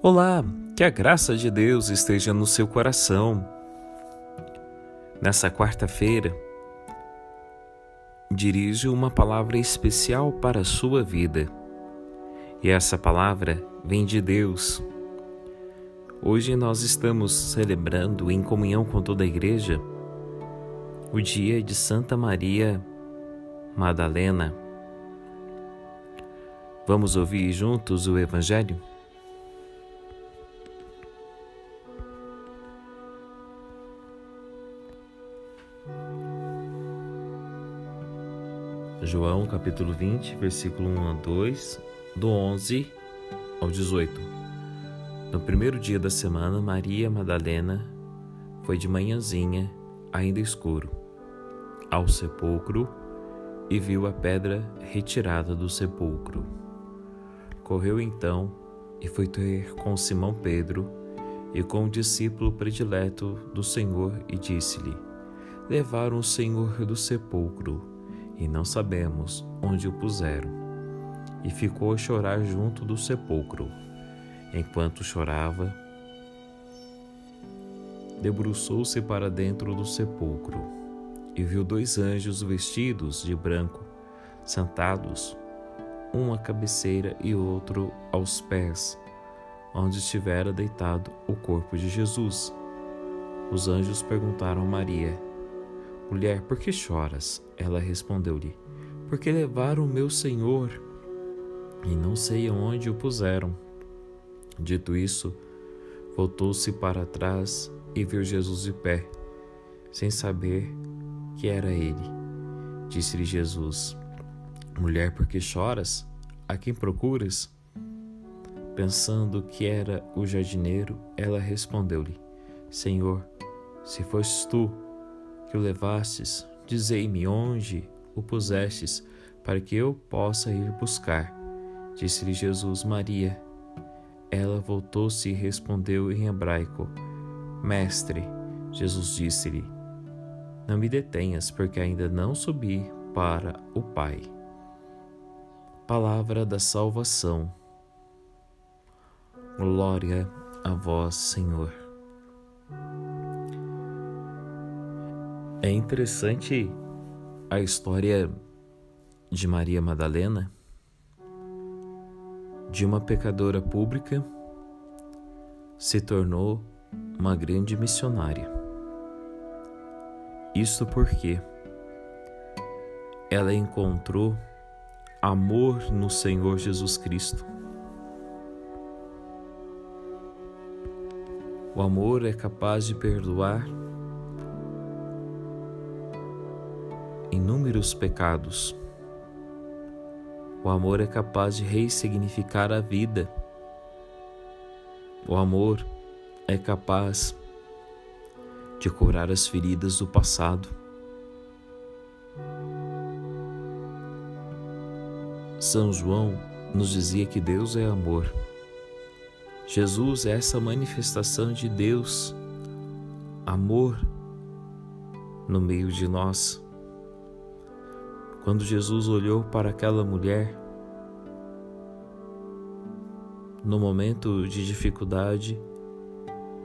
Olá, que a graça de Deus esteja no seu coração. Nessa quarta-feira, dirijo uma palavra especial para a sua vida. E essa palavra vem de Deus. Hoje nós estamos celebrando em comunhão com toda a igreja o dia de Santa Maria Madalena. Vamos ouvir juntos o Evangelho? João capítulo 20, versículo 1 a 2, do 11 ao 18. No primeiro dia da semana, Maria Madalena foi de manhãzinha, ainda escuro, ao sepulcro e viu a pedra retirada do sepulcro. Correu então e foi ter com Simão Pedro e com o discípulo predileto do Senhor e disse-lhe: Levaram o Senhor do sepulcro e não sabemos onde o puseram. E ficou a chorar junto do sepulcro. Enquanto chorava, debruçou-se para dentro do sepulcro e viu dois anjos vestidos de branco, sentados, um à cabeceira e outro aos pés, onde estivera deitado o corpo de Jesus. Os anjos perguntaram a Maria: Mulher, por que choras? Ela respondeu-lhe: Porque levaram o meu senhor e não sei aonde o puseram. Dito isso, voltou-se para trás e viu Jesus de pé, sem saber que era ele. Disse-lhe Jesus: Mulher, por que choras? A quem procuras? Pensando que era o jardineiro, ela respondeu-lhe: Senhor, se fosses tu, que o levastes, dizei-me onde o pusestes, para que eu possa ir buscar. Disse-lhe Jesus, Maria. Ela voltou-se e respondeu em hebraico: Mestre, Jesus disse-lhe: Não me detenhas, porque ainda não subi para o Pai. Palavra da salvação. Glória a vós, Senhor. É interessante a história de Maria Madalena, de uma pecadora pública, se tornou uma grande missionária. Isto porque ela encontrou amor no Senhor Jesus Cristo. O amor é capaz de perdoar inúmeros pecados. O amor é capaz de ressignificar a vida. O amor é capaz de curar as feridas do passado. São João nos dizia que Deus é amor. Jesus é essa manifestação de Deus, amor no meio de nós. Quando Jesus olhou para aquela mulher, no momento de dificuldade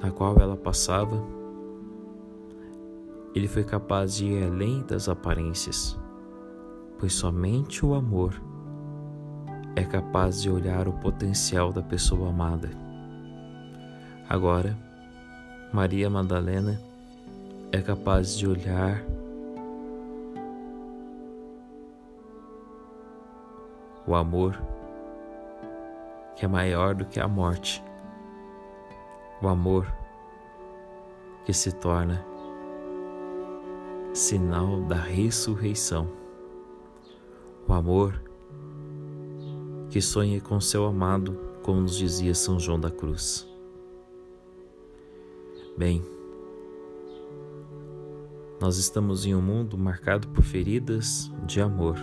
na qual ela passava, ele foi capaz de ir além das aparências, pois somente o amor é capaz de olhar o potencial da pessoa amada. Agora, Maria Madalena é capaz de olhar o amor que é maior do que a morte, o amor que se torna sinal da ressurreição, o amor que sonha com seu amado, como nos dizia São João da Cruz. Bem, nós estamos em um mundo marcado por feridas de amor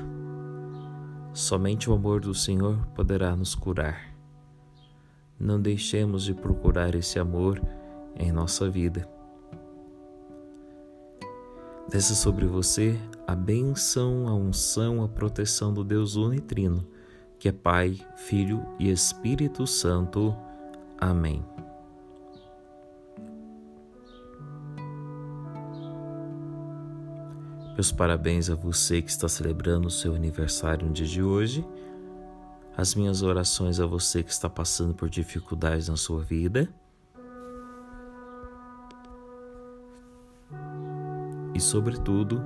Somente o amor do Senhor poderá nos curar. Não deixemos de procurar esse amor em nossa vida. Desça sobre você a benção, a unção, a proteção do Deus Unitrino, que é Pai, Filho e Espírito Santo. Amém. Meus parabéns a você que está celebrando o seu aniversário no dia de hoje. As minhas orações a você que está passando por dificuldades na sua vida. E, sobretudo,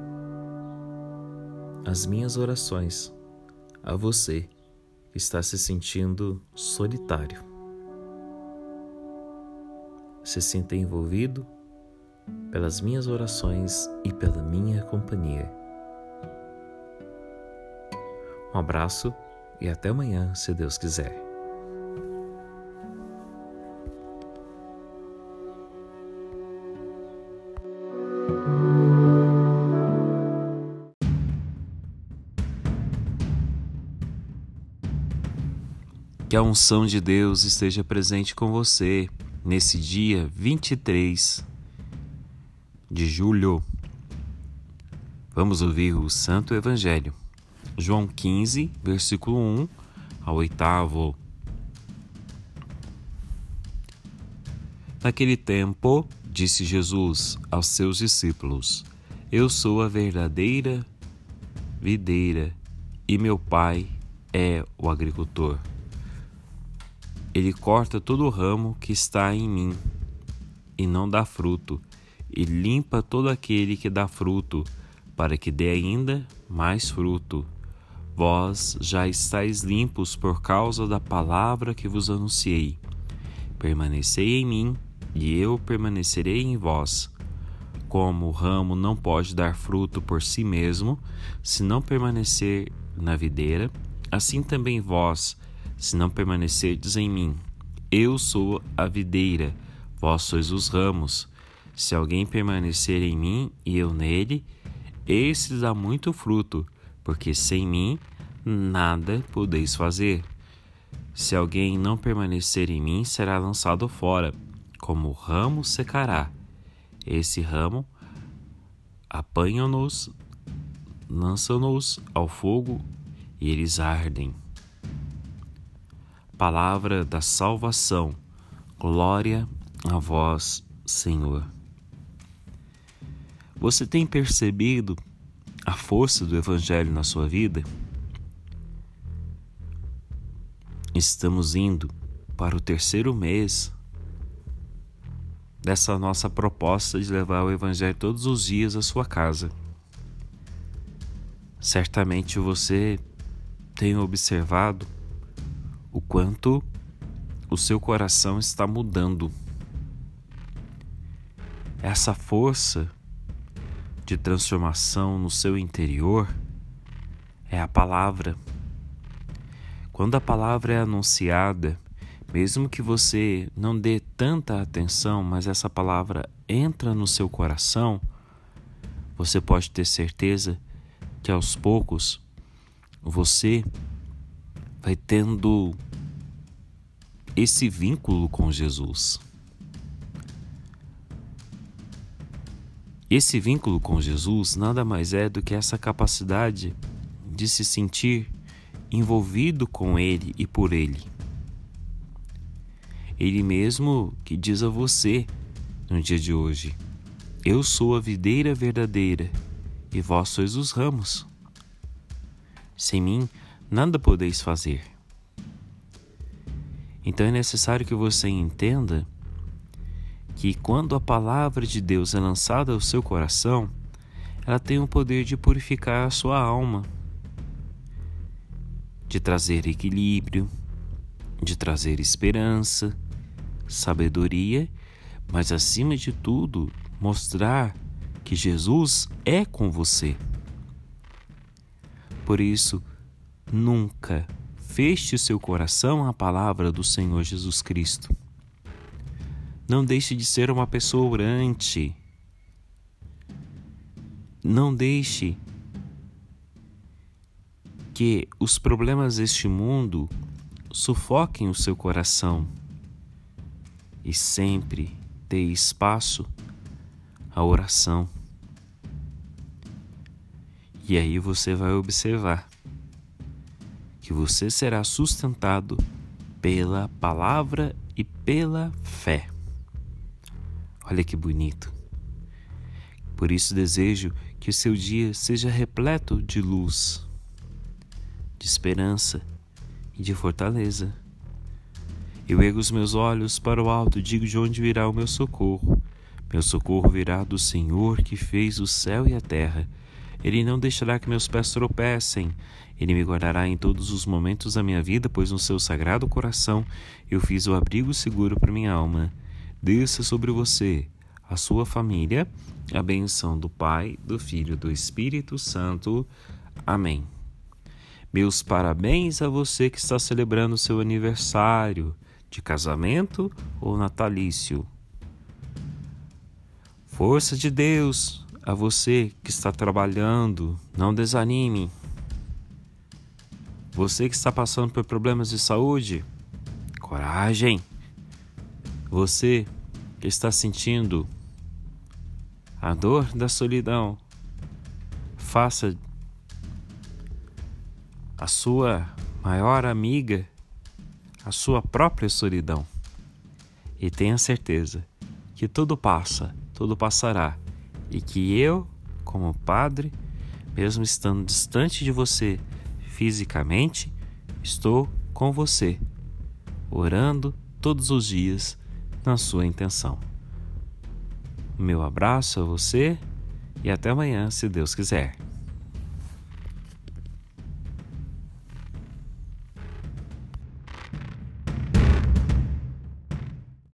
as minhas orações a você que está se sentindo solitário. Se sinta envolvido pelas minhas orações e pela minha companhia. Um abraço e até amanhã, se Deus quiser. Que a unção de Deus esteja presente com você nesse dia 23 de julho. Vamos ouvir o Santo Evangelho. João 15, versículo 1 ao 8. Naquele tempo, disse Jesus aos seus discípulos: Eu sou a verdadeira videira e meu Pai é o agricultor. Ele corta todo o ramo que está em mim e não dá fruto e limpa todo aquele que dá fruto, para que dê ainda mais fruto. Vós já estáis limpos por causa da palavra que vos anunciei. Permanecei em mim, e eu permanecerei em vós. Como o ramo não pode dar fruto por si mesmo, se não permanecer na videira, assim também vós, se não permanecerdes em mim. Eu sou a videira, vós sois os ramos. Se alguém permanecer em mim e eu nele, esse dá muito fruto, porque sem mim nada podeis fazer. Se alguém não permanecer em mim, será lançado fora, como o ramo secará. Esse ramo apanham-nos, lançam-nos ao fogo e eles ardem. Palavra da salvação. Glória a vós, Senhor. Você tem percebido a força do Evangelho na sua vida? Estamos indo para o terceiro mês dessa nossa proposta de levar o Evangelho todos os dias à sua casa. Certamente você tem observado o quanto o seu coração está mudando. Essa força de transformação no seu interior é a palavra. Quando a palavra é anunciada, mesmo que você não dê tanta atenção, mas essa palavra entra no seu coração, você pode ter certeza que aos poucos você vai tendo esse vínculo com Jesus. Esse vínculo com Jesus nada mais é do que essa capacidade de se sentir envolvido com Ele e por Ele. Ele mesmo que diz a você no dia de hoje: Eu sou a videira verdadeira e vós sois os ramos. Sem mim, nada podeis fazer. Então é necessário que você entenda que quando a palavra de Deus é lançada ao seu coração, ela tem o poder de purificar a sua alma, de trazer equilíbrio, de trazer esperança, sabedoria, mas acima de tudo, mostrar que Jesus é com você. Por isso, nunca feche o seu coração à palavra do Senhor Jesus Cristo. Não deixe de ser uma pessoa orante. Não deixe que os problemas deste mundo sufoquem o seu coração e sempre dê espaço à oração. E aí você vai observar que você será sustentado pela palavra e pela fé. Olha que bonito. Por isso desejo que o seu dia seja repleto de luz, de esperança e de fortaleza. Eu ergo os meus olhos para o alto e digo de onde virá o meu socorro. Meu socorro virá do Senhor que fez o céu e a terra. Ele não deixará que meus pés tropecem. Ele me guardará em todos os momentos da minha vida, pois no seu sagrado coração eu fiz o abrigo seguro para minha alma. Desça sobre você, a sua família, a benção do Pai, do Filho e do Espírito Santo. Amém. Meus parabéns a você que está celebrando seu aniversário de casamento ou natalício. Força de Deus a você que está trabalhando, não desanime. Você que está passando por problemas de saúde, coragem. Você que está sentindo a dor da solidão, faça a sua maior amiga a sua própria solidão. E tenha certeza que tudo passa, tudo passará, e que eu, como padre, mesmo estando distante de você fisicamente, estou com você, orando todos os dias na sua intenção. Meu abraço a você e até amanhã, se Deus quiser.